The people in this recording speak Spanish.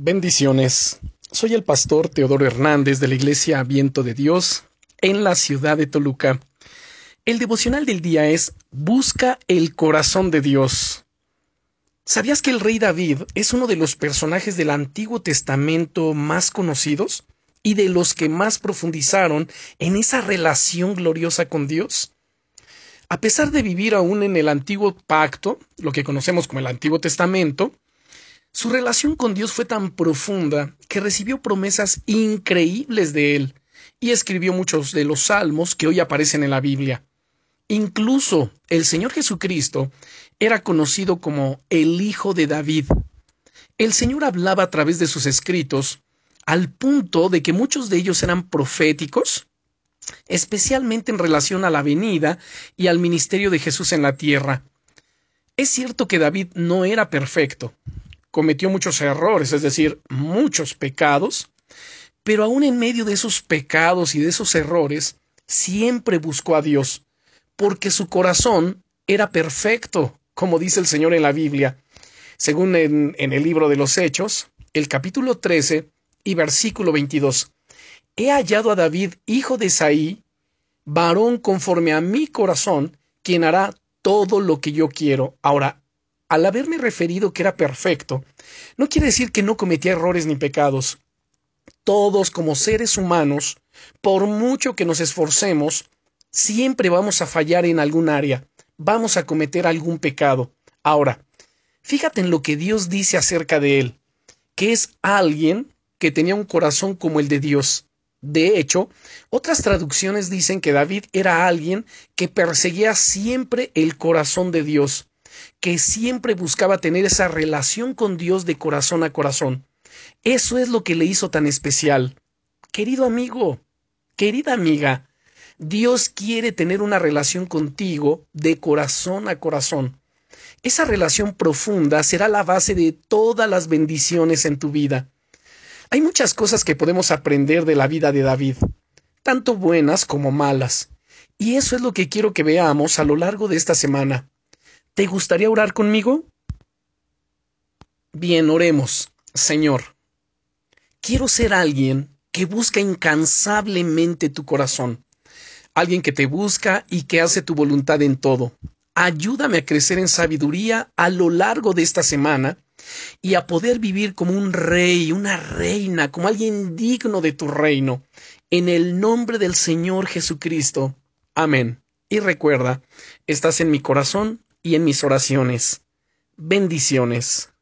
Bendiciones. Soy el pastor Teodoro Hernández de la Iglesia Viento de Dios en la ciudad de Toluca. El devocional del día es Busca el corazón de Dios. ¿Sabías que el rey David es uno de los personajes del Antiguo Testamento más conocidos y de los que más profundizaron en esa relación gloriosa con Dios? A pesar de vivir aún en el antiguo pacto, lo que conocemos como el Antiguo Testamento, su relación con Dios fue tan profunda que recibió promesas increíbles de él y escribió muchos de los salmos que hoy aparecen en la Biblia. Incluso el Señor Jesucristo era conocido como el Hijo de David. El Señor hablaba a través de sus escritos al punto de que muchos de ellos eran proféticos, especialmente en relación a la venida y al ministerio de Jesús en la tierra. Es cierto que David no era perfecto, cometió muchos errores, es decir, muchos pecados, pero aún en medio de esos pecados y de esos errores, siempre buscó a Dios, porque su corazón era perfecto, como dice el Señor en la Biblia. Según en, el libro de los Hechos, el capítulo 13 y versículo 22. He hallado a David, hijo de Saí, varón conforme a mi corazón, quien hará todo lo que yo quiero. Ahora, al haberme referido que era perfecto, no quiere decir que no cometía errores ni pecados. Todos como seres humanos, por mucho que nos esforcemos, siempre vamos a fallar en algún área, vamos a cometer algún pecado. Ahora, fíjate en lo que Dios dice acerca de él, que es alguien que tenía un corazón como el de Dios. De hecho, otras traducciones dicen que David era alguien que perseguía siempre el corazón de Dios que siempre buscaba tener esa relación con Dios de corazón a corazón. Eso es lo que le hizo tan especial. Querido amigo, querida amiga, Dios quiere tener una relación contigo de corazón a corazón. Esa relación profunda será la base de todas las bendiciones en tu vida. Hay muchas cosas que podemos aprender de la vida de David, tanto buenas como malas, y eso es lo que quiero que veamos a lo largo de esta semana. ¿Te gustaría orar conmigo? Bien, oremos. Señor, quiero ser alguien que busca incansablemente tu corazón, alguien que te busca y que hace tu voluntad en todo. Ayúdame a crecer en sabiduría a lo largo de esta semana y a poder vivir como un rey, una reina, como alguien digno de tu reino. En el nombre del Señor Jesucristo. Amén. Y recuerda, estás en mi corazón y en mis oraciones. Bendiciones.